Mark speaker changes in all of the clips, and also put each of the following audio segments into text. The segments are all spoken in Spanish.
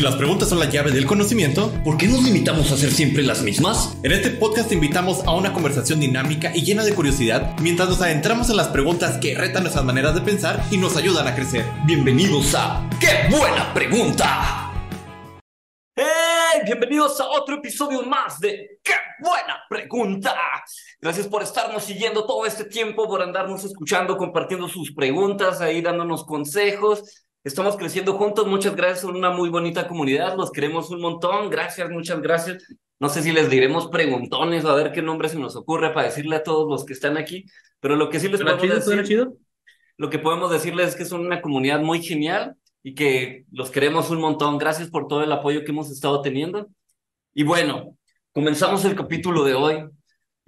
Speaker 1: Si las preguntas son la llave del conocimiento,
Speaker 2: ¿por qué nos limitamos a hacer siempre las mismas?
Speaker 1: En este podcast te invitamos a una conversación dinámica y llena de curiosidad mientras nos adentramos en las preguntas que retan nuestras maneras de pensar y nos ayudan a crecer.
Speaker 2: Bienvenidos a ¡Qué buena pregunta! ¡Hey! Bienvenidos a otro episodio más de ¡Qué buena pregunta! Gracias por estarnos siguiendo todo este tiempo, por andarnos escuchando, compartiendo sus preguntas, ahí dándonos consejos. Estamos creciendo juntos. Muchas gracias. Son una muy bonita comunidad. Los queremos un montón. Gracias, muchas gracias. No sé si les diremos preguntones o a ver qué nombre se nos ocurre para decirle a todos los que están aquí. Pero lo que sí les podemos decir, lo que podemos decirles es que son una comunidad muy genial y que los queremos un montón. Gracias por todo el apoyo que hemos estado teniendo. Y bueno, comenzamos el capítulo de hoy.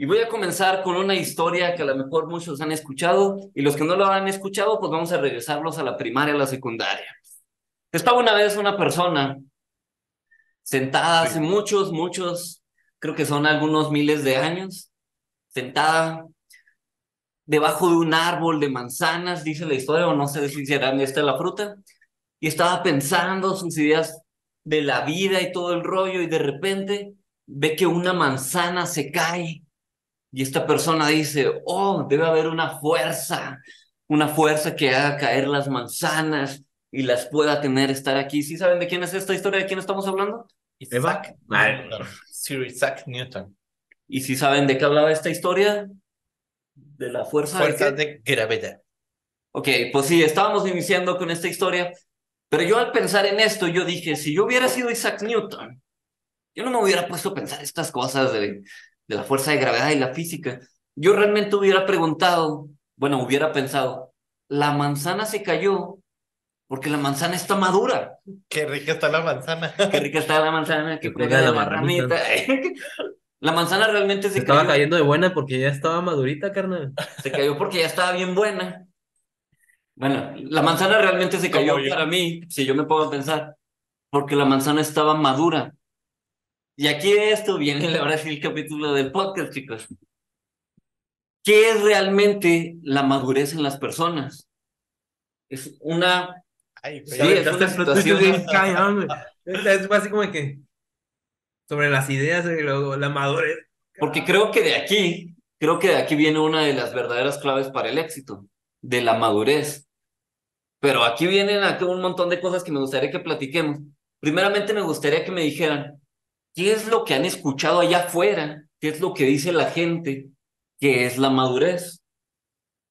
Speaker 2: Y voy a comenzar con una historia que a lo mejor muchos han escuchado y los que no lo han escuchado, pues vamos a regresarlos a la primaria, a la secundaria. Estaba una vez una persona sentada hace muchos, muchos, creo que son algunos miles de años, sentada debajo de un árbol de manzanas, dice la historia, o no sé si será esta la fruta, y estaba pensando sus ideas de la vida y todo el rollo, y de repente ve que una manzana se cae y esta persona dice, oh, debe haber una fuerza, una fuerza que haga caer las manzanas y las pueda tener estar aquí. ¿Sí saben de quién es esta historia? ¿De quién estamos hablando?
Speaker 1: Isaac Newton. Sir Isaac Newton.
Speaker 2: ¿Y si saben de qué hablaba esta historia? De la fuerza,
Speaker 1: fuerza de, gravedad.
Speaker 2: Ok, pues sí, estábamos iniciando con esta historia, pero yo al pensar en esto, yo dije, si yo hubiera sido Isaac Newton, yo no me hubiera puesto a pensar estas cosas de de la fuerza de gravedad y la física, yo realmente hubiera preguntado, bueno, hubiera pensado, la manzana se cayó porque la manzana está madura.
Speaker 1: Qué rica está la manzana.
Speaker 2: Qué rica está la manzana, qué rica la marranita. la manzana realmente se,
Speaker 3: estaba cayendo de buena porque ya estaba madurita, carnal.
Speaker 2: Se cayó porque ya estaba bien buena. Bueno, la manzana realmente se cayó para mí, si yo me puedo pensar, porque la manzana estaba madura. Y aquí esto viene ahora sí el capítulo del podcast, chicos. ¿Qué es realmente la madurez en las personas? Es una...
Speaker 3: Ay, sí, es una situación... es así como que sobre las ideas y luego la madurez.
Speaker 2: Porque creo que de aquí, creo que de aquí viene una de las verdaderas claves para el éxito, de la madurez. Pero aquí vienen aquí un montón de cosas que me gustaría que platiquemos. Primeramente me gustaría que me dijeran, ¿Qué es lo que han escuchado allá afuera? ¿Qué es lo que dice la gente que es la madurez?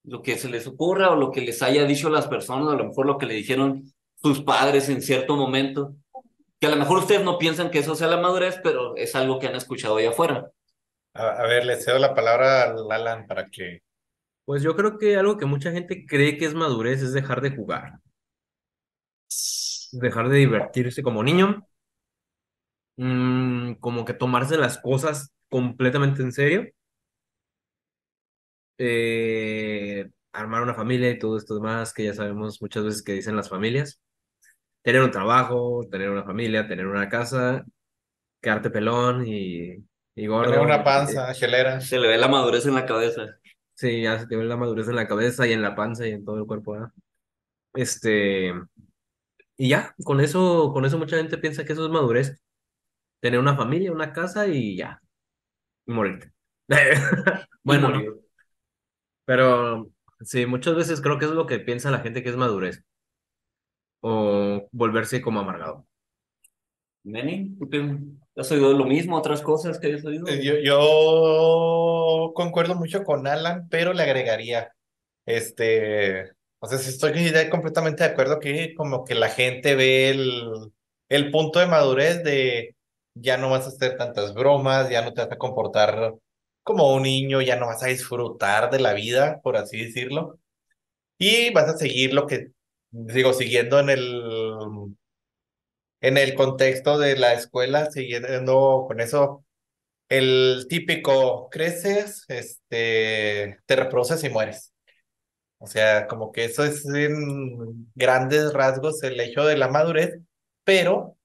Speaker 2: Lo que se les ocurra o lo que les haya dicho las personas, a lo mejor lo que le dijeron sus padres en cierto momento. Que a lo mejor ustedes no piensan que eso sea la madurez, pero es algo que han escuchado allá afuera.
Speaker 1: A, ver, le cedo la palabra a Alan para que...
Speaker 3: Pues yo creo que algo que mucha gente cree que es madurez es dejar de jugar. Dejar de divertirse como niño Mm, como que tomarse las cosas completamente en serio. Eh, armar una familia y todo esto demás que ya sabemos muchas veces que dicen las familias. Tener un trabajo, tener una familia, tener una casa, quedarte pelón y, y gordo.
Speaker 1: Tener una panza, gelera.
Speaker 2: Se le ve la madurez en la cabeza.
Speaker 3: Sí, ya se te ve la madurez en la cabeza y en la panza y en todo el cuerpo. Este, y ya, con eso, con eso mucha gente piensa que eso es madurez tener una familia, una casa y ya. Y morirte. bueno, pero sí, muchas veces creo que es lo que piensa la gente que es madurez. O volverse como amargado.
Speaker 2: Neni, ¿has oído lo mismo, otras cosas que hayas oído?
Speaker 1: Eh, yo, yo concuerdo mucho con Alan, pero le agregaría, este, o sea, si estoy completamente de acuerdo que como que la gente ve el, el punto de madurez de ya no vas a hacer tantas bromas, ya no te vas a comportar como un niño, ya no vas a disfrutar de la vida, por así decirlo. Y vas a seguir lo que, digo, siguiendo en el, en el contexto de la escuela, siguiendo con eso, el típico, creces, este, te reproduces y mueres. O sea, como que eso es en grandes rasgos el hecho de la madurez, pero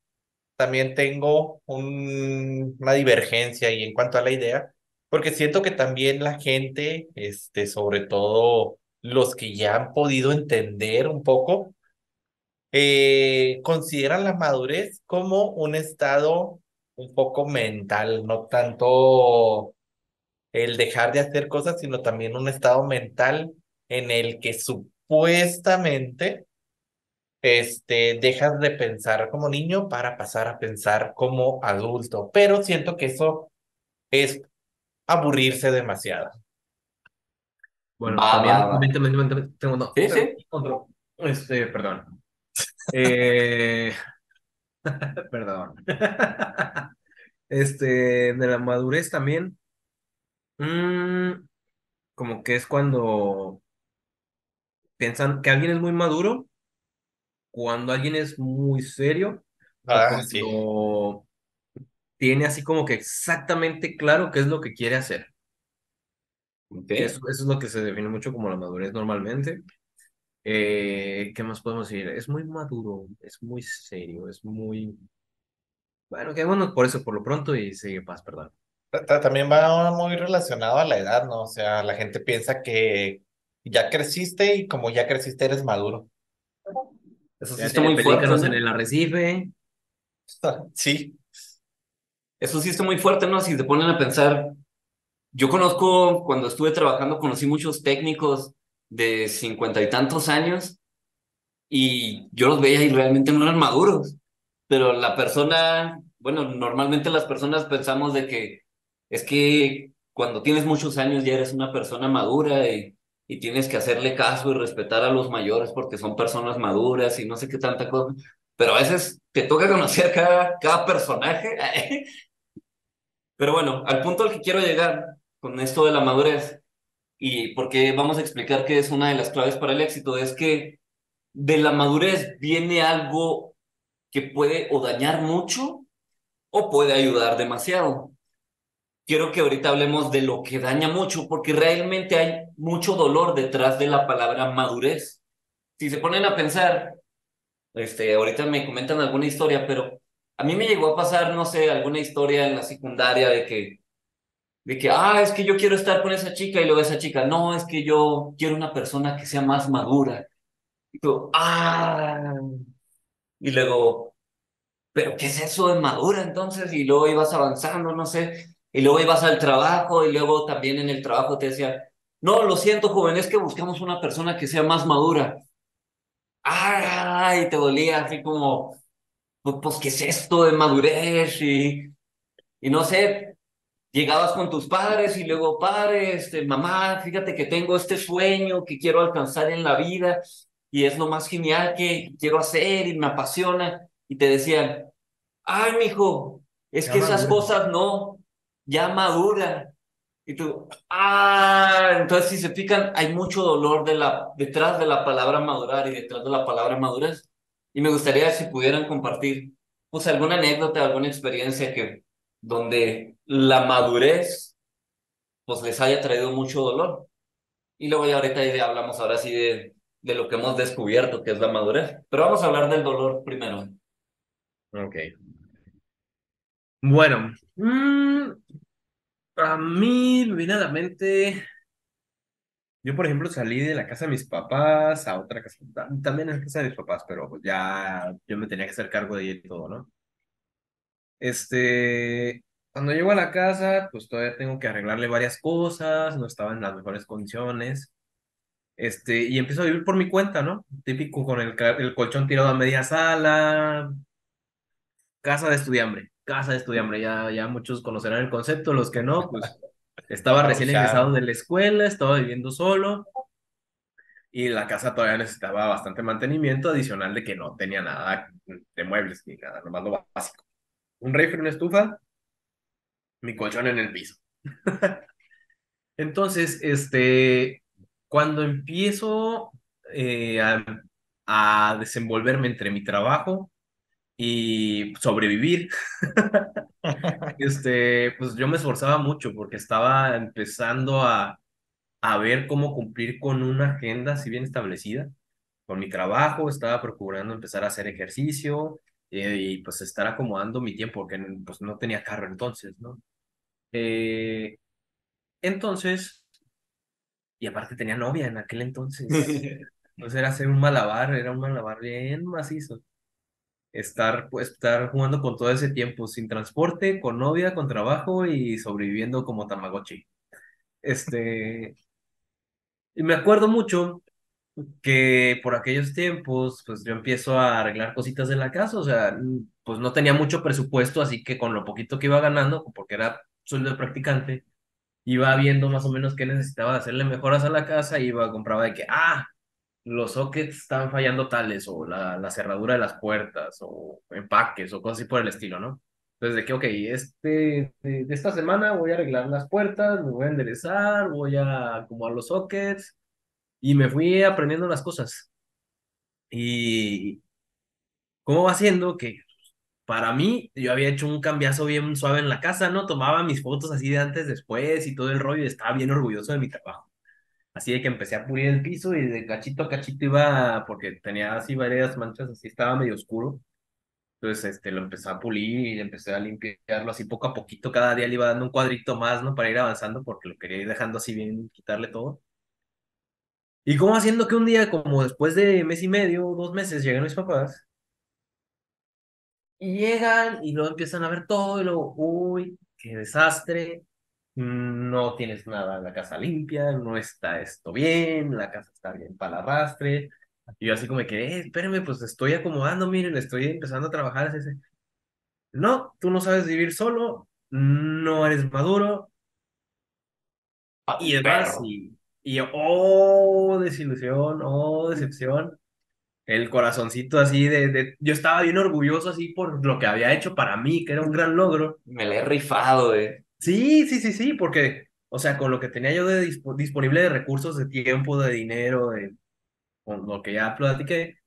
Speaker 1: también tengo una divergencia y en cuanto a la idea, porque siento que también la gente, este, sobre todo los que ya han podido entender un poco, eh, consideran la madurez como un estado un poco mental, no tanto el dejar de hacer cosas, sino también un estado mental en el que supuestamente este, dejas de pensar como niño para pasar a pensar como adulto, pero siento que eso es aburrirse demasiado.
Speaker 3: Bueno,
Speaker 2: Va,
Speaker 3: también,
Speaker 2: va, va.
Speaker 3: también, también, también tengo no,
Speaker 2: Sí, sí.
Speaker 3: otro, este, perdón. Eh, perdón. Este, de la madurez también, mm, como que es cuando piensan que alguien es muy maduro, cuando alguien es muy serio,
Speaker 1: Ah, sí.
Speaker 3: tiene así como que exactamente claro qué es lo que quiere hacer.
Speaker 2: Ok.
Speaker 3: Eso, eso es lo que se define mucho como la madurez normalmente. Eh, ¿qué más podemos decir? Es muy maduro, es muy serio, es muy... Bueno, que bueno, por eso, por lo pronto, y sigue paz, perdón.
Speaker 1: Ta- ta- También va muy relacionado a la edad, ¿no? O sea, la gente piensa que ya creciste y como ya creciste eres maduro.
Speaker 2: Eso sí
Speaker 3: Ya
Speaker 2: está muy fuerte, ¿no?
Speaker 3: en el arrecife.
Speaker 1: Sí.
Speaker 2: Eso sí está muy fuerte, ¿no? Si te ponen a pensar, yo conozco, cuando estuve trabajando, conocí muchos técnicos de cincuenta y tantos años y yo los veía y realmente no eran maduros. Pero la persona, bueno, normalmente las personas pensamos de que es que cuando tienes muchos años ya eres una persona madura y, y tienes que hacerle caso y respetar a los mayores porque son personas maduras y no sé qué tanta cosa. Pero a veces te toca conocer cada, cada personaje. Pero bueno, al punto al que quiero llegar con esto de la madurez y porque vamos a explicar que es una de las claves para el éxito, es que de la madurez viene algo que puede o dañar mucho o puede ayudar demasiado. Quiero que ahorita hablemos de lo que daña mucho, porque realmente hay mucho dolor detrás de la palabra madurez. Si se ponen a pensar, este, ahorita me comentan alguna historia, pero a mí me llegó a pasar, no sé, alguna historia en la secundaria de que, de que, ah, es que yo quiero estar con esa chica y luego esa chica, no, es que yo quiero una persona que sea más madura. Y tú, ah, y luego, pero ¿qué es eso de madura entonces? Y luego ibas avanzando, no sé, y luego ibas al trabajo y luego también en el trabajo te decía, no, lo siento, joven, es que buscamos una persona que sea más madura. Ay, te dolía así como, pues, pues, ¿qué es esto de madurez? Y, y no sé, llegabas con tus padres y luego, padre, este, mamá, fíjate que tengo este sueño que quiero alcanzar en la vida y es lo más genial que quiero hacer y me apasiona. Y te decían, ay, mijo, es que esas cosas no, ya madura. Y tú, ah, entonces si se fijan, hay mucho dolor de la, detrás de la palabra madurar y detrás de la palabra madurez. Y me gustaría si pudieran compartir, pues alguna anécdota, alguna experiencia que, donde la madurez, pues les haya traído mucho dolor. Y luego ya ahorita ya hablamos ahora sí de, de lo que hemos descubierto, que es la madurez. Pero vamos a hablar del dolor primero.
Speaker 3: Ok. Bueno, mm, a mí me viene a la mente. Yo, por ejemplo, salí de la casa de mis papás a otra casa, ta- también en la casa de mis papás, pero pues ya yo me tenía que hacer cargo de ella y todo, ¿no? Este, cuando llego a la casa, pues todavía tengo que arreglarle varias cosas, no estaba en las mejores condiciones. Este, y empiezo a vivir por mi cuenta, ¿no? Típico con el, el colchón tirado a media sala, casa de estudiambre, casa de estudiambre, ya, ya muchos conocerán el concepto, los que no, pues estaba recién egresado de la escuela, estaba viviendo solo y la casa todavía necesitaba bastante mantenimiento adicional de que no tenía nada de muebles ni nada, nomás lo básico. Un refri, una estufa, mi colchón en el piso. Entonces, este, cuando empiezo eh, a, a desenvolverme entre mi trabajo y sobrevivir, este, pues yo me esforzaba mucho porque estaba empezando a, a ver cómo cumplir con una agenda así bien establecida. Con mi trabajo estaba procurando empezar a hacer ejercicio eh, y pues estar acomodando mi tiempo porque pues no tenía carro entonces, ¿no? Eh, entonces, y aparte tenía novia en aquel entonces. Entonces era hacer un malabar, era un malabar bien macizo. Estar, pues, estar jugando con todo ese tiempo, sin transporte, con novia, con trabajo y sobreviviendo como Tamagotchi. Este, y me acuerdo mucho que por aquellos tiempos, pues yo empiezo a arreglar cositas de la casa, o sea, pues no tenía mucho presupuesto, así que con lo poquito que iba ganando, porque era sueldo de practicante, iba viendo más o menos qué necesitaba hacerle mejoras a la casa, iba, compraba de que, ah, los sockets estaban fallando tales, o la, la cerradura de las puertas, o empaques, o cosas así por el estilo, ¿no? Entonces, de que, ok, este, de esta semana voy a arreglar las puertas, me voy a enderezar, voy a acomodar los sockets, y me fui aprendiendo las cosas. Y cómo va siendo que para mí yo había hecho un cambiazo bien suave en la casa, ¿no? Tomaba mis fotos así de antes, después y todo el rollo y estaba bien orgulloso de mi trabajo. Así de que empecé a pulir el piso y de cachito a cachito iba, porque tenía así varias manchas, así estaba medio oscuro. Entonces, este, lo empecé a pulir y empecé a limpiarlo así poco a poquito. Cada día le iba dando un cuadrito más, ¿no? Para ir avanzando, porque lo quería ir dejando así bien, quitarle todo. Y como haciendo que un día, como después de mes y medio, dos meses, llegan mis papás y llegan y luego empiezan a ver todo y luego, uy, qué desastre, no tienes nada, la casa limpia, no está esto bien, la casa está bien para el arrastre. Y yo así como que, eh, espérenme, pues estoy acomodando, miren, estoy empezando a trabajar. Así, así. No, tú no sabes vivir solo, no eres maduro. Y demás, y, y oh, desilusión, oh, decepción. El corazoncito así de, de, Yo estaba bien orgulloso así por lo que había hecho para mí, que era un gran logro.
Speaker 2: Me le he rifado, eh.
Speaker 3: Sí, sí, sí, sí, porque, o sea, con lo que tenía yo de disp disponible de recursos, de tiempo, de dinero, de, con lo que ya platiqué,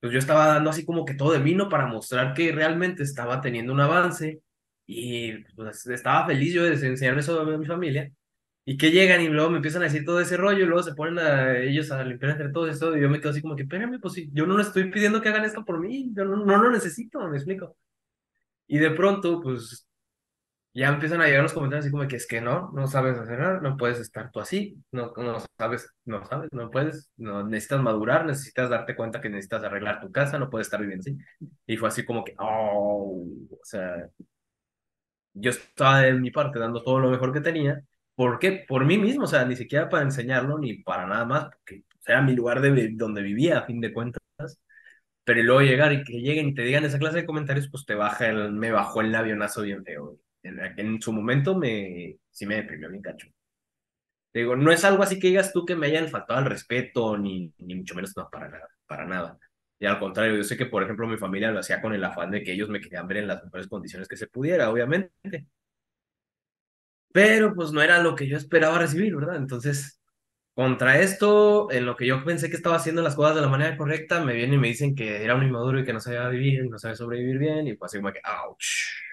Speaker 3: pues yo estaba dando así como que todo de mí, ¿no? Para mostrar que realmente estaba teniendo un avance y pues estaba feliz yo de enseñar eso a mi familia. Y que llegan y luego me empiezan a decir todo ese rollo y luego se ponen a ellos a limpiar entre todo eso y yo me quedo así como que, espérame, pues si yo no les estoy pidiendo que hagan esto por mí, yo no, no lo necesito, me explico. Y de pronto, pues ya empiezan a llegar los comentarios así como que es que no, no sabes hacer nada, no puedes estar tú así, no, no sabes, no sabes, no puedes, no necesitas madurar, necesitas darte cuenta que necesitas arreglar tu casa, no puedes estar viviendo así. Y fue así como que, oh, o sea, yo estaba de mi parte dando todo lo mejor que tenía ¿Por qué? Por mí mismo, o sea, ni siquiera para enseñarlo ni para nada más, porque era mi lugar de donde vivía, a fin de cuentas. Pero luego llegar y que lleguen y te digan esa clase de comentarios, pues te baja me bajó el avionazo bien feo. En, en su momento me, sí me deprimió bien cacho. Digo, no es algo así que digas tú que me hayan faltado al respeto, ni, ni mucho menos, no, para nada, para nada. Y al contrario, yo sé que, por ejemplo, mi familia lo hacía con el afán de que ellos me querían ver en las mejores condiciones que se pudiera, obviamente pero pues no era lo que yo esperaba recibir, ¿verdad? Entonces, contra esto, en lo que yo pensé que estaba haciendo las cosas de la manera correcta, me vienen y me dicen que era un inmaduro y que no sabía vivir, no sabía sobrevivir bien, y pues así como que, ouch.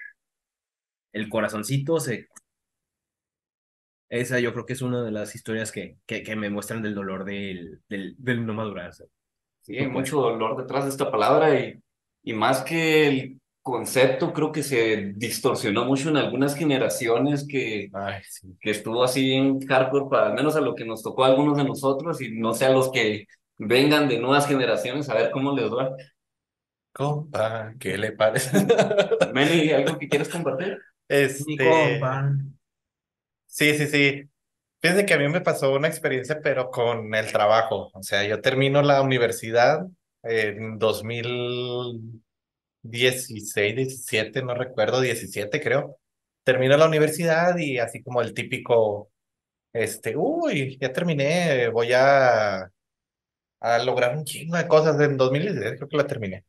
Speaker 3: El corazoncito se... Esa yo creo que es una de las historias que, que, que me muestran del dolor del, del, del no madurarse.
Speaker 2: Sí, hay mucho dolor detrás de esta palabra y, y más que el concepto creo que se distorsionó mucho en algunas generaciones que, que estuvo así en hardcore, para al menos a lo que nos tocó a algunos de nosotros y no sé a los que vengan de nuevas generaciones a ver cómo les va.
Speaker 1: Compa, ¿qué le parece?
Speaker 2: Meli, ¿algo que quieres compartir?
Speaker 1: Este... Sí, sí, sí. Fíjense que a mí me pasó una experiencia, pero con el trabajo. O sea, yo termino la universidad en 2000 16, 17, no recuerdo, 17 creo. Termino la universidad y así como el típico, este, uy, ya terminé, voy a, a lograr un chingo de cosas en 2016, creo que la terminé.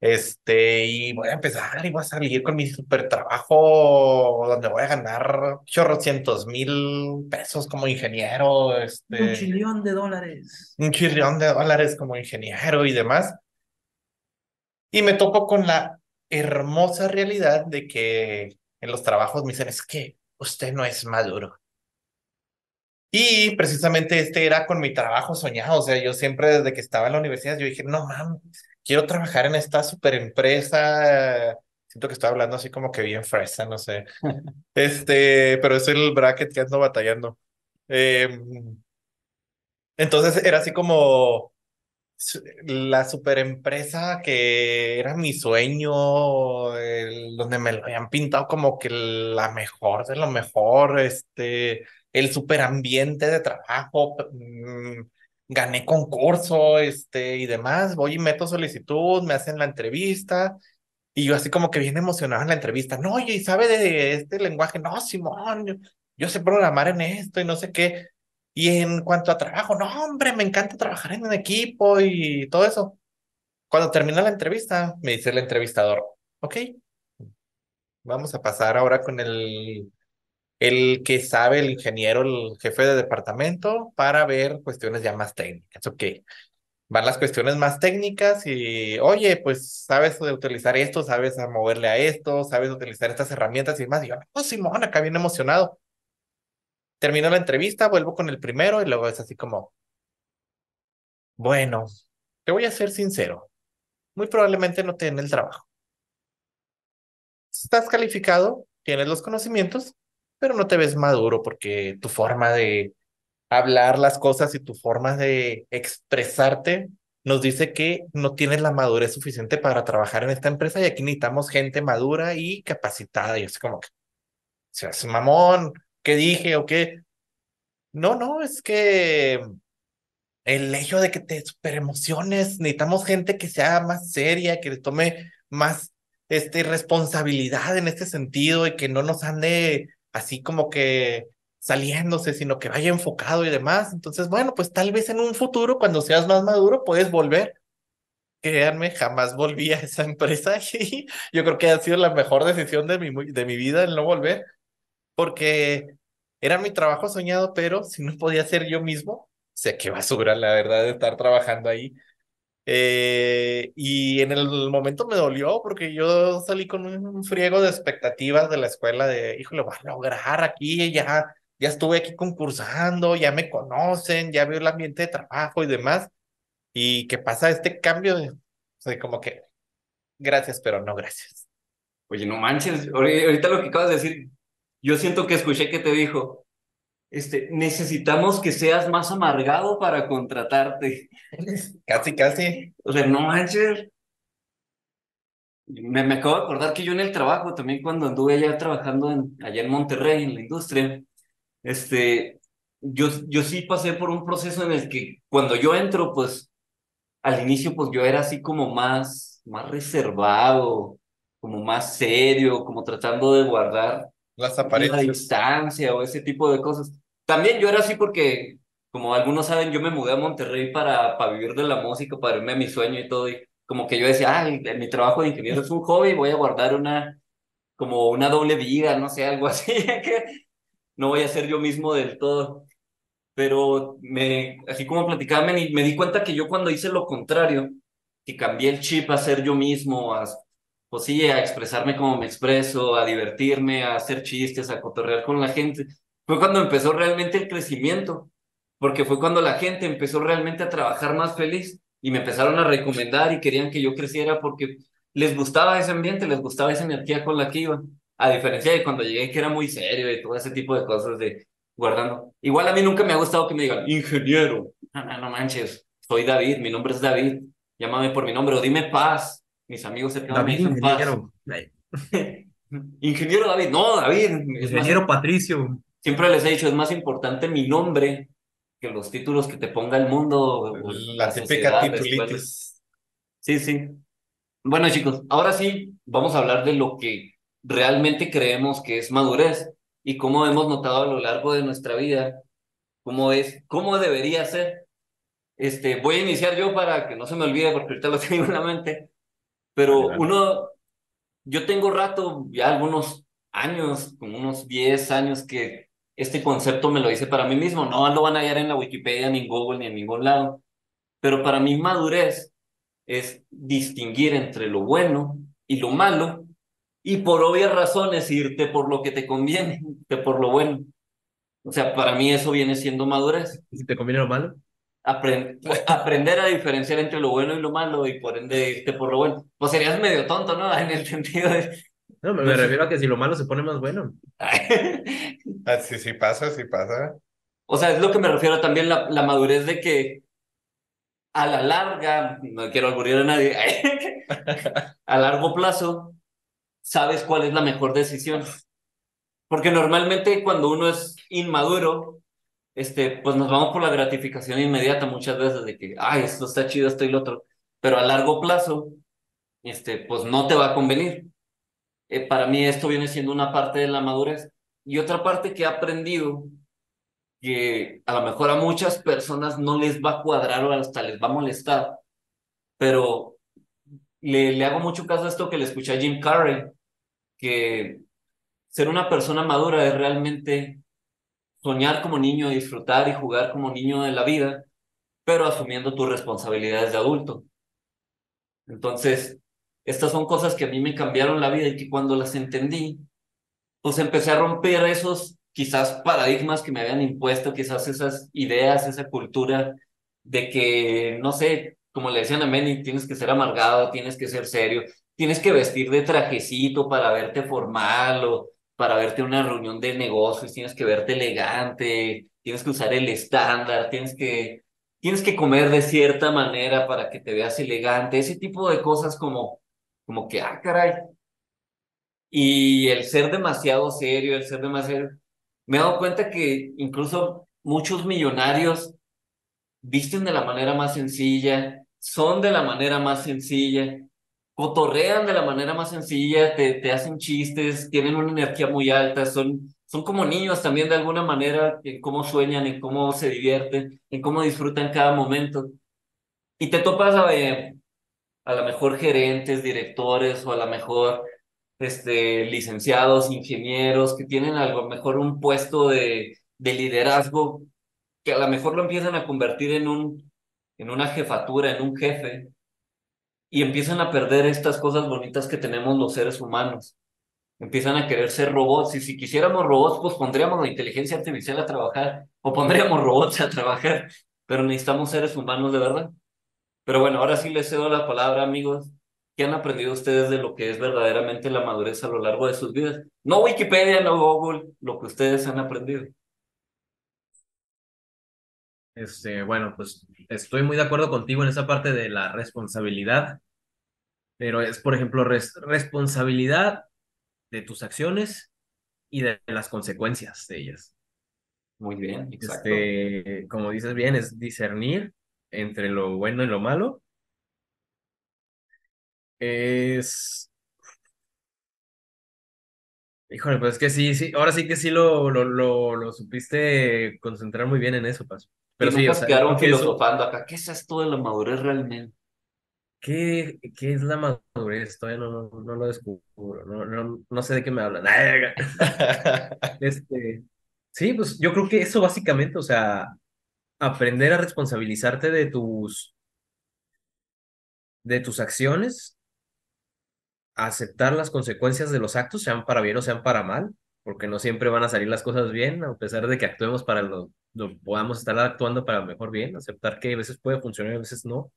Speaker 1: Este, y voy a empezar y voy a salir con mi super trabajo donde voy a ganar chorrocientos mil pesos como ingeniero. Este,
Speaker 3: un chillón de dólares.
Speaker 1: Un chillón de dólares como ingeniero y demás. Y me topo con la hermosa realidad de que en los trabajos me dicen, es que usted no es maduro. Y precisamente este era con mi trabajo soñado. O sea, yo siempre desde que estaba en la universidad, yo dije, no mames, quiero trabajar en esta super empresa. Siento que estoy hablando así como que bien fresa, no sé. Este, pero es el bracket que ando batallando. Em, entonces era así como, la superempresa que era mi sueño, el- donde me lo habían pintado como que la mejor de lo mejor, este, el superambiente de trabajo, mm, gané concurso, este, y demás, voy y meto solicitud, me hacen la entrevista, y yo así como que bien emocionado en la entrevista, no, oye, ¿y sabe de este lenguaje? No, Simón, yo, yo sé programar en esto y no sé qué. Y en cuanto a trabajo, no, hombre, me encanta trabajar en un equipo y todo eso. Cuando termina la entrevista, me dice el entrevistador, ok, vamos a pasar ahora con el, el que sabe, el ingeniero, el jefe de departamento, para ver cuestiones ya más técnicas. Ok, van las cuestiones más técnicas y, oye, pues sabes utilizar esto, sabes moverle a esto, sabes utilizar estas herramientas y demás. Y yo, no, Simón, acá bien emocionado. Termino la entrevista, vuelvo con el primero y luego es así como, bueno, te voy a ser sincero, muy probablemente no te den el trabajo. Estás calificado, tienes los conocimientos, pero no te ves maduro porque tu forma de hablar las cosas y tu forma de expresarte nos dice que no tienes la madurez suficiente para trabajar en esta empresa y aquí necesitamos gente madura y capacitada. Y es como que, seas mamón, ¿qué dije o qué? No, no, es que el hecho de que te super emociones, necesitamos gente que sea más seria, que le tome más este, responsabilidad en este sentido y que no nos ande así como que saliéndose, sino que vaya enfocado y demás. Entonces, bueno, pues tal vez en un futuro, cuando seas más maduro, puedes volver. Créanme, jamás volví a esa empresa y yo creo que ha sido la mejor decisión de mi, de mi vida el no volver, porque era mi trabajo soñado, pero si no podía ser yo mismo, sé qué basura, la verdad, de estar trabajando ahí. Eh, y en el momento me dolió porque yo salí con un friego de expectativas de la escuela de, híjole, voy a lograr aquí, ya, ya estuve aquí concursando, ya me conocen, ya veo el ambiente de trabajo y demás. Y que pasa este cambio de, como que, gracias, pero no gracias.
Speaker 2: Oye, no manches, ahori- ahorita lo que acabas de decir, yo siento que escuché que te dijo, este, necesitamos que seas más amargado para contratarte.
Speaker 1: Casi, casi.
Speaker 2: O sea, no manches. Me, me acabo de acordar que yo en el trabajo, también cuando anduve allá trabajando en, allá en Monterrey, en la industria, este, yo, yo sí pasé por un proceso en el que cuando yo entro, pues al inicio, pues yo era así como más, más reservado, como más serio, como tratando de guardar
Speaker 1: Las
Speaker 2: la
Speaker 1: apariencias.
Speaker 2: distancia o ese tipo de cosas. También yo era así porque, como algunos saben, yo me mudé a Monterrey para, para vivir de la música, para irme a mi sueño y todo. Y como que yo decía, ah, mi trabajo de ingeniero es un hobby, voy a guardar una, como una doble vida, no sé, algo así, que no voy a ser yo mismo del todo. Pero me, así como platicaba, me, me di cuenta que yo cuando hice lo contrario, que cambié el chip a ser yo mismo, a, pues sí, a expresarme como me expreso, a divertirme, a hacer chistes, a cotorrear con la gente, fue cuando empezó realmente el crecimiento, porque fue cuando la gente empezó realmente a trabajar más feliz y me empezaron a recomendar y querían que yo creciera porque les gustaba ese ambiente, les gustaba esa energía con la que iba, a diferencia de cuando llegué que era muy serio y todo ese tipo de cosas de guardando. Igual a mí nunca me ha gustado que me digan, ingeniero, no, no, no manches, soy David, mi nombre es David, llámame por mi nombre o dime paz. Mis amigos cercanos
Speaker 3: David. Ingeniero.
Speaker 2: Ingeniero David, no, David. más-
Speaker 3: Ingeniero Patricio.
Speaker 2: siempre les he dicho, es más importante mi nombre que los títulos que te ponga el mundo. o
Speaker 1: La típica
Speaker 2: la
Speaker 1: titulitis.
Speaker 2: Sí, sí. Bueno, chicos, ahora sí vamos a hablar de lo que realmente creemos que es madurez y cómo hemos notado a lo largo de nuestra vida cómo es, cómo debería ser. Este, voy a iniciar yo para que no se me olvide porque ahorita lo tengo en la mente, pero uno, yo tengo rato, ya algunos años, como unos 10 años que este concepto me lo hice para mí mismo, no lo van a hallar en la Wikipedia, ni en Google, ni en ningún lado, pero para mí madurez es distinguir entre lo bueno y lo malo y por obvias razones irte por lo que te conviene, que por lo bueno. O sea, para mí eso viene siendo madurez.
Speaker 3: ¿Y si te conviene lo malo?
Speaker 2: Apren- aprender a diferenciar entre lo bueno y lo malo y por ende irte por lo bueno. Pues serías medio tonto, ¿no? En el sentido de...
Speaker 3: No, me, me refiero a que si lo malo se pone más bueno.
Speaker 1: Ah, sí, sí pasa, sí pasa.
Speaker 2: O sea, es lo que me refiero también la, la madurez de que a la larga, no quiero aburrir a nadie, a largo plazo, sabes cuál es la mejor decisión. Porque normalmente cuando uno es inmaduro, este, pues nos vamos por la gratificación inmediata muchas veces de que, ay, esto está chido, esto y lo otro. Pero a largo plazo, este, pues no te va a convenir. Eh, para mí esto viene siendo una parte de la madurez. Y otra parte que he aprendido, que a lo mejor a muchas personas no les va a cuadrar o hasta les va a molestar, pero le, le hago mucho caso a esto que le escuché a Jim Carrey, que ser una persona madura es realmente soñar como niño, disfrutar y jugar como niño de la vida, pero asumiendo tus responsabilidades de adulto. Entonces, estas son cosas que a mí me cambiaron la vida y que cuando las entendí, pues empecé a romper esos quizás paradigmas que me habían impuesto, quizás esas ideas, esa cultura de que, no sé, como le decían a Manny, tienes que ser amargado, tienes que ser serio, tienes que vestir de trajecito para verte formal o para verte una reunión de negocios, tienes que verte elegante, tienes que usar el estándar, tienes que, tienes que comer de cierta manera para que te veas elegante, ese tipo de cosas como, como que, ah, caray. Y el ser demasiado serio, el ser demasiado... Me he dado cuenta que incluso muchos millonarios visten de la manera más sencilla, son de la manera más sencilla, cotorrean de la manera más sencilla, te, te hacen chistes, tienen una energía muy alta, son, son como niños también de alguna manera en cómo sueñan, en cómo se divierten, en cómo disfrutan cada momento. Y te topas a, a lo mejor gerentes, directores o a lo mejor este, licenciados, ingenieros que tienen a lo mejor un puesto de, de liderazgo que a lo mejor lo empiezan a convertir en, un, en una jefatura, en un jefe, y empiezan a perder estas cosas bonitas que tenemos los seres humanos. Empiezan a querer ser robots, y si quisiéramos robots, pues pondríamos la inteligencia artificial a trabajar, o pondríamos robots a trabajar, pero necesitamos seres humanos de verdad. Pero bueno, ahora sí les cedo la palabra, amigos. ¿Qué han aprendido ustedes de lo que es verdaderamente la madurez a lo largo de sus vidas? No Wikipedia, no Google, lo que ustedes han aprendido.
Speaker 3: Este, bueno, pues estoy muy de acuerdo contigo en esa parte de la responsabilidad, pero es, por ejemplo, responsabilidad de tus acciones y de las consecuencias de ellas.
Speaker 2: Muy bien, exacto.
Speaker 3: Este, como dices bien, es discernir entre lo bueno y lo malo. Es Híjole, pues es que sí, sí, ahora sí que sí lo, lo, lo, lo supiste concentrar muy bien en eso, Paso.
Speaker 2: Pero sí, o sea, quedaron filosofando acá. ¿Qué es esto de la madurez realmente?
Speaker 3: ¿Qué, qué es la madurez? Todavía no, no, no lo descubro. No, no, no, sé de qué me hablan. este, sí, pues yo creo que eso básicamente, o sea, aprender a responsabilizarte de tus, de tus acciones aceptar las consecuencias de los actos, sean para bien o sean para mal, porque no siempre van a salir las cosas bien, a pesar de que actuemos para lo, podamos estar actuando para mejor bien, aceptar que a veces puede funcionar a veces no.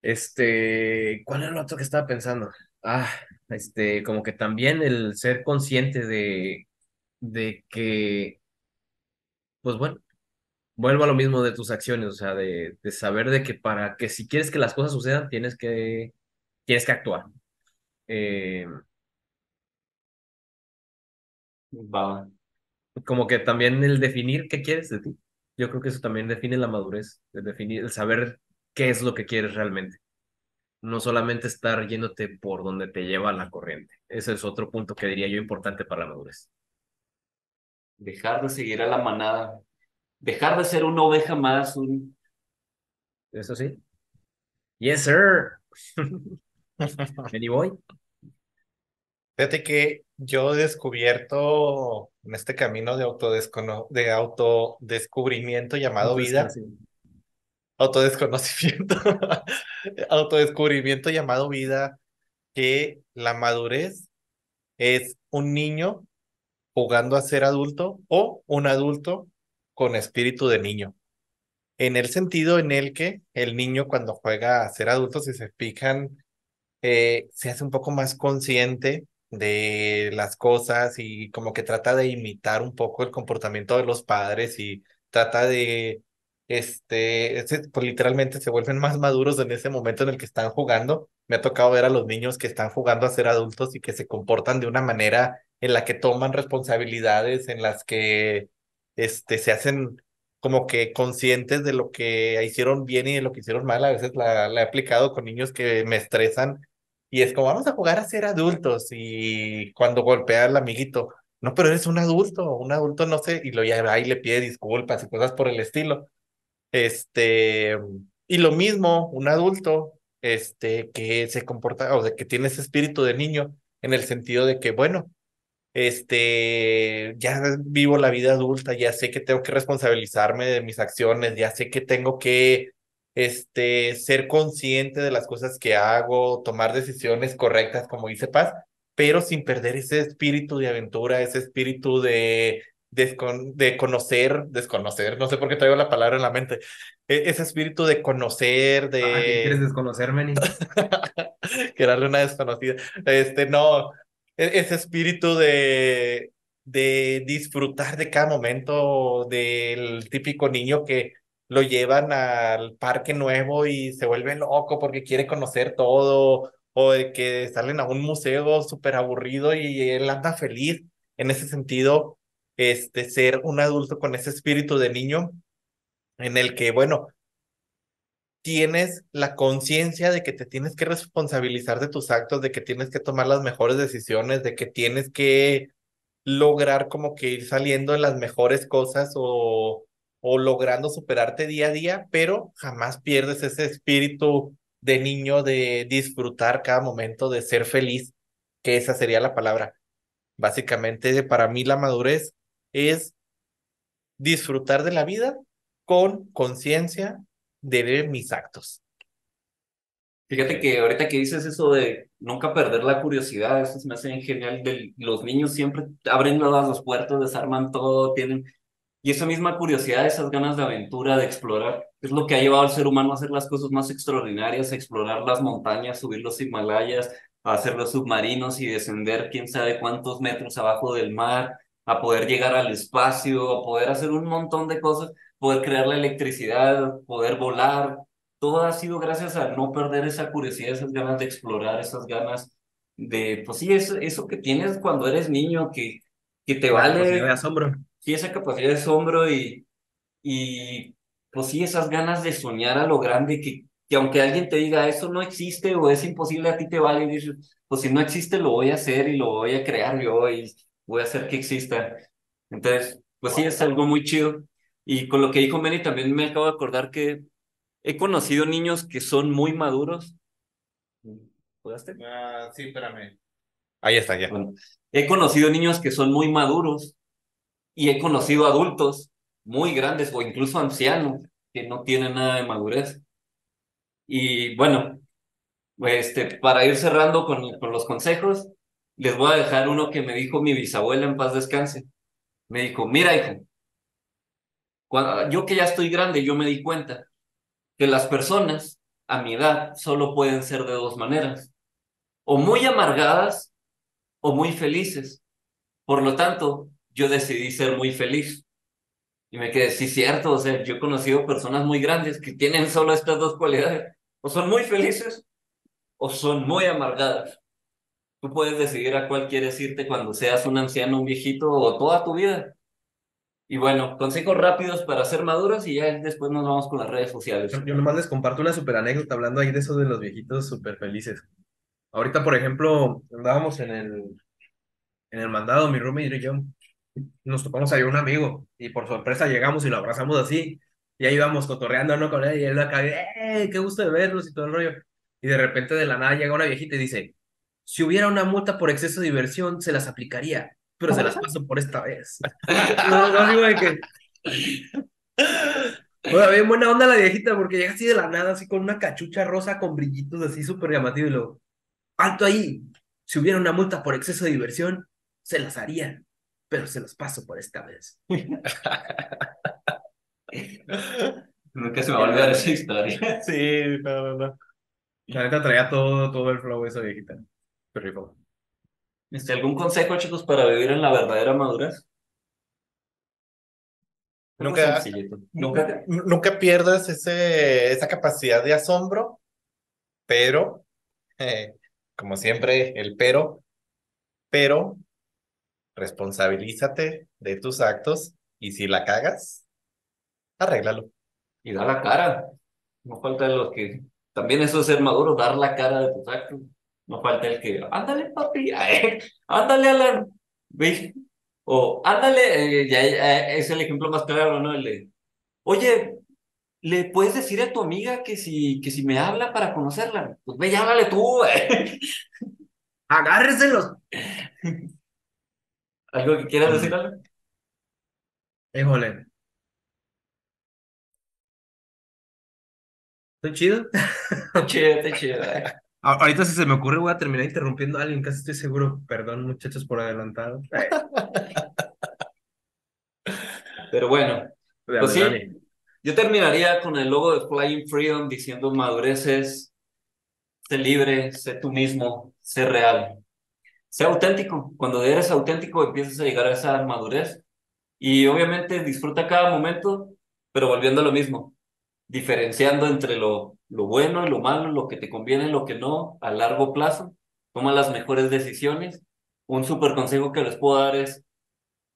Speaker 3: Este, ¿cuál era lo otro que estaba pensando? Ah, este, como que también el ser consciente de, de que, pues bueno, vuelvo a lo mismo de tus acciones, o sea, de, de saber de que para que si quieres que las cosas sucedan, tienes que, tienes que actuar. Eh,
Speaker 2: Va.
Speaker 3: como que también el definir qué quieres de ti. Yo creo que eso también define la madurez, el definir, el saber qué es lo que quieres realmente. No solamente estar yéndote por donde te lleva la corriente. Ese es otro punto que diría yo importante para la madurez.
Speaker 2: Dejar de seguir a la manada. Dejar de ser una oveja más. Un...
Speaker 3: Eso sí. Yes, sir. voy.
Speaker 1: Fíjate que yo he descubierto en este camino de, autodescono de autodescubrimiento llamado vida, autodesconocimiento, autodescubrimiento llamado vida, que la madurez es un niño jugando a ser adulto o un adulto con espíritu de niño. En el sentido en el que el niño cuando juega a ser adulto, si se fijan, eh, se hace un poco más consciente de las cosas y como que trata de imitar un poco el comportamiento de los padres y trata de este, ese- pues literalmente se vuelven más maduros en ese momento en el que están jugando. Me ha tocado ver a los niños que están jugando a ser adultos y que se comportan de una manera en la que toman responsabilidades, en las que este, se hacen como que conscientes de lo que hicieron bien y de lo que hicieron mal. A veces la, la he aplicado con niños que me estresan y es como, vamos a jugar a ser adultos y cuando golpea al amiguito. No, pero eres un adulto, un adulto no sé, y lo lleva y le pide disculpas y cosas por el estilo. Este, y lo mismo, un adulto, este, que se comporta, o sea, que tiene ese espíritu de niño, en el sentido de que, bueno, este, ya vivo la vida adulta, ya sé que tengo que responsabilizarme de mis acciones, ya sé que tengo que, este, ser consciente de las cosas que hago, tomar decisiones correctas, como dice Paz, pero sin perder ese espíritu de aventura, ese espíritu de, descon- de conocer, desconocer, no sé por qué traigo la palabra en la mente, e- ese espíritu de conocer,
Speaker 3: Ah, ¿qué quieres
Speaker 1: de
Speaker 3: desconocerme, ni?
Speaker 1: que darle una desconocida. Este, no, e- ese espíritu de, de disfrutar de cada momento del típico niño que lo llevan al parque nuevo y se vuelve loco porque quiere conocer todo, o de que salen a un museo súper aburrido y él anda feliz. En ese sentido, este, ser un adulto con ese espíritu de niño en el que, bueno, tienes la conciencia de que te tienes que responsabilizar de tus actos, de que tienes que tomar las mejores decisiones, de que tienes que lograr como que ir saliendo de las mejores cosas o, o logrando superarte día a día, pero jamás pierdes ese espíritu de niño de disfrutar cada momento, de ser feliz, que esa sería la palabra. Básicamente, para mí la madurez es disfrutar de la vida con conciencia de mis actos.
Speaker 2: Fíjate que ahorita que dices eso de nunca perder la curiosidad, eso se me hace genial. De, los niños siempre abren todas las puertas, desarman todo, tienen... Y esa misma curiosidad, esas ganas de aventura, de explorar, es lo que ha llevado al ser humano a hacer las cosas más extraordinarias, a explorar las montañas, subir los Himalayas, a hacer los submarinos y descender quién sabe cuántos metros abajo del mar, a poder llegar al espacio, a poder hacer un montón de cosas, poder crear la electricidad, poder volar, todo ha sido gracias a no perder esa curiosidad, esas ganas de explorar, esas ganas de, pues sí, eso, eso que tienes cuando eres niño, que, que te
Speaker 3: La capacidad de
Speaker 2: vale,
Speaker 3: asombro.
Speaker 2: Sí, esa capacidad de asombro y, y pues sí, esas ganas de soñar a lo grande, que, que aunque alguien te diga eso no existe o es imposible, a ti te vale y dices, pues si no existe lo voy a hacer y lo voy a crear yo y voy a hacer que exista. Entonces, pues sí, es algo muy chido. Y con lo que dijo Manny también me acabo de acordar que He conocido niños que son muy maduros. ¿Pudaste?
Speaker 1: Ah, sí, espérame. Ahí está, ya.
Speaker 2: Bueno, he conocido niños que son muy maduros y he conocido adultos muy grandes o incluso ancianos que no tienen nada de madurez. Y bueno, este, para ir cerrando con, con los consejos, les voy a dejar uno que me dijo mi bisabuela en paz descanse. Me dijo, mira hijo, cuando, yo que ya estoy grande, yo me di cuenta que las personas a mi edad solo pueden ser de dos maneras, o muy amargadas o muy felices. Por lo tanto, yo decidí ser muy feliz. Y me quedé, sí, cierto, o sea, yo he conocido personas muy grandes que tienen solo estas dos cualidades, o son muy felices o son muy amargadas. Tú puedes decidir a cuál quieres irte cuando seas un anciano, un viejito o toda tu vida. Y bueno, consejos rápidos para ser maduros y ya después nos vamos con las redes sociales.
Speaker 3: Yo, nomás les comparto una super anécdota hablando ahí de eso de los viejitos súper felices. Ahorita, por ejemplo, andábamos en el, en el mandado, mi roommate y yo, nos topamos ahí un amigo y por sorpresa llegamos y lo abrazamos así y ahí íbamos cotorreando ¿no? con él y él acá, ¡eh! ¡Qué gusto de verlos y todo el rollo! Y de repente de la nada llega una viejita y dice, si hubiera una multa por exceso de diversión, se las aplicaría, pero se las paso por esta vez. No, no, digo de que... Bueno, bien buena onda la viejita porque llega así de la nada, así con una cachucha rosa con brillitos así súper llamativo y luego, alto ahí, si hubiera una multa por exceso de diversión, se las haría, pero se las paso por esta vez.
Speaker 2: Nunca se me va a olvidar esa historia.
Speaker 1: Sí, no, no, no.
Speaker 3: La neta traía todo, todo el flow esa viejita. Rico.
Speaker 2: Este, ¿Algún consejo, chicos, para vivir en la verdadera madurez?
Speaker 1: Nunca.
Speaker 2: Nunca
Speaker 1: pierdas ese, esa capacidad de asombro, pero, eh, como siempre, el pero, pero responsabilízate de tus actos y si la cagas, arréglalo.
Speaker 2: Y da la cara. No falta los que. También eso es ser maduro, dar la cara de tus actos. No falta el que. Ándale, papi. ándale, Alan. Ve. O ándale. eh, ya, es el ejemplo más claro, ¿no? El de. Oye, ¿le puedes decir a tu amiga que si, que si me habla para conocerla? Pues ve y háblale tú.
Speaker 3: Agárreselos.
Speaker 2: ¿Algo que quieras decir, Alan?
Speaker 3: Híjole. ¿Estoy chido?
Speaker 2: Chido, está chido. eh.
Speaker 3: A- Ahorita si se me ocurre voy a terminar interrumpiendo a alguien, casi estoy seguro. Perdón, muchachos, por adelantado.
Speaker 2: Pero bueno. Pues sí. Yo terminaría con el logo de Flying Freedom diciendo madurez es sé libre, sé tú mismo, sé real. Sé auténtico. Cuando eres auténtico empiezas a llegar a esa madurez y obviamente disfruta cada momento, pero volviendo a lo mismo, diferenciando entre lo, lo bueno y lo malo, lo que te conviene y lo que no, a largo plazo, toma las mejores decisiones. Un súper consejo que les puedo dar es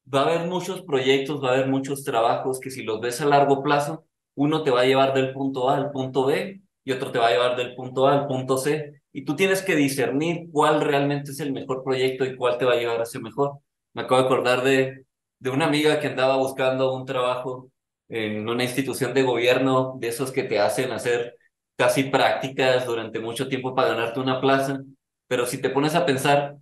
Speaker 2: va a haber muchos proyectos, va a haber muchos trabajos que si los ves a largo plazo, uno te va a llevar del punto A al punto B y otro te va a llevar del punto A al punto C. Y tú tienes que discernir cuál realmente es el mejor proyecto y cuál te va a llevar a ese mejor. Me acabo de acordar de, de una amiga que andaba buscando un trabajo en una institución de gobierno, de esos que te hacen hacer casi prácticas durante mucho tiempo para ganarte una plaza. Pero si te pones a pensar,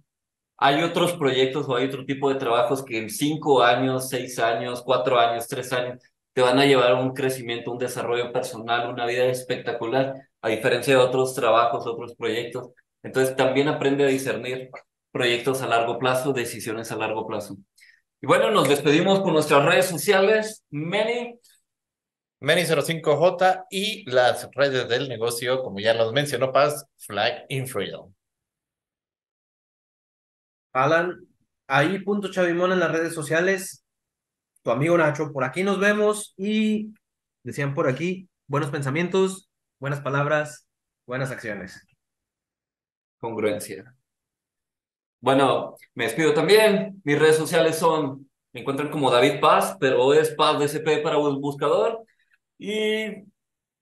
Speaker 2: hay otros proyectos o hay otro tipo de trabajos que en cinco años, seis años, cuatro años, tres años, te van a llevar a un crecimiento, un desarrollo personal, una vida espectacular, a diferencia de otros trabajos, otros proyectos. Entonces también aprende a discernir proyectos a largo plazo, decisiones a largo plazo. Y bueno, nos despedimos con nuestras redes sociales. Many,
Speaker 1: Many05J y las redes del negocio, como ya los mencionó Paz, Flag in Freedom.
Speaker 3: Alan, ahí punto Chavimón en las redes sociales. Tu amigo Nacho, por aquí nos vemos y decían por aquí, buenos pensamientos, buenas palabras, buenas acciones.
Speaker 2: congruencia. Bueno, me despido también. Mis redes sociales son, me encuentran como David Paz, pero es Paz DCP para el buscador. Y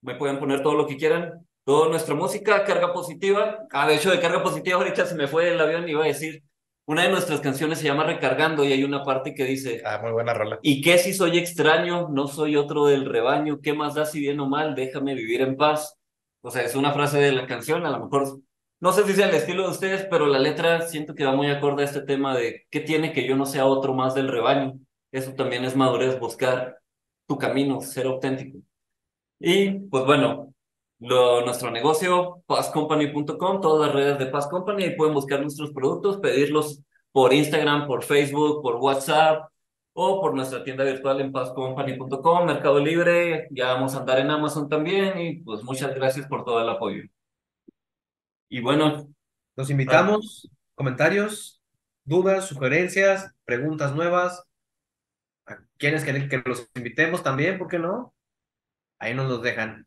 Speaker 2: me pueden poner todo lo que quieran. Toda nuestra música, carga positiva. Ah, de hecho, de carga positiva ahorita se me fue el avión y iba a decir, una de nuestras canciones se llama Recargando y hay una parte que dice,
Speaker 1: Ah, muy buena rola.
Speaker 2: ¿y qué si soy extraño? No soy otro del rebaño. ¿Qué más da si bien o mal? Déjame vivir en paz. O sea, es una frase de la canción, a lo mejor no sé si sea el estilo de ustedes, pero la letra siento que va muy acorde a este tema de qué tiene que yo no sea otro más del rebaño. Eso también es madurez, buscar tu camino, ser auténtico. Y pues bueno, lo, nuestro negocio, pazcompany.com, todas las redes de Paz Company, ahí pueden buscar nuestros productos, pedirlos por Instagram, por Facebook, por WhatsApp o por nuestra tienda virtual en pazcompany.com, Mercado Libre, ya vamos a andar en Amazon también y pues muchas gracias por todo el apoyo. Y bueno,
Speaker 3: Los invitamos, comentarios, dudas, sugerencias, preguntas nuevas. ¿A ¿Quiénes quieren que los invitemos también? ¿Por qué no? Ahí nos los dejan.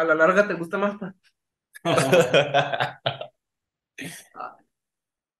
Speaker 3: a la larga te gusta más. Ah,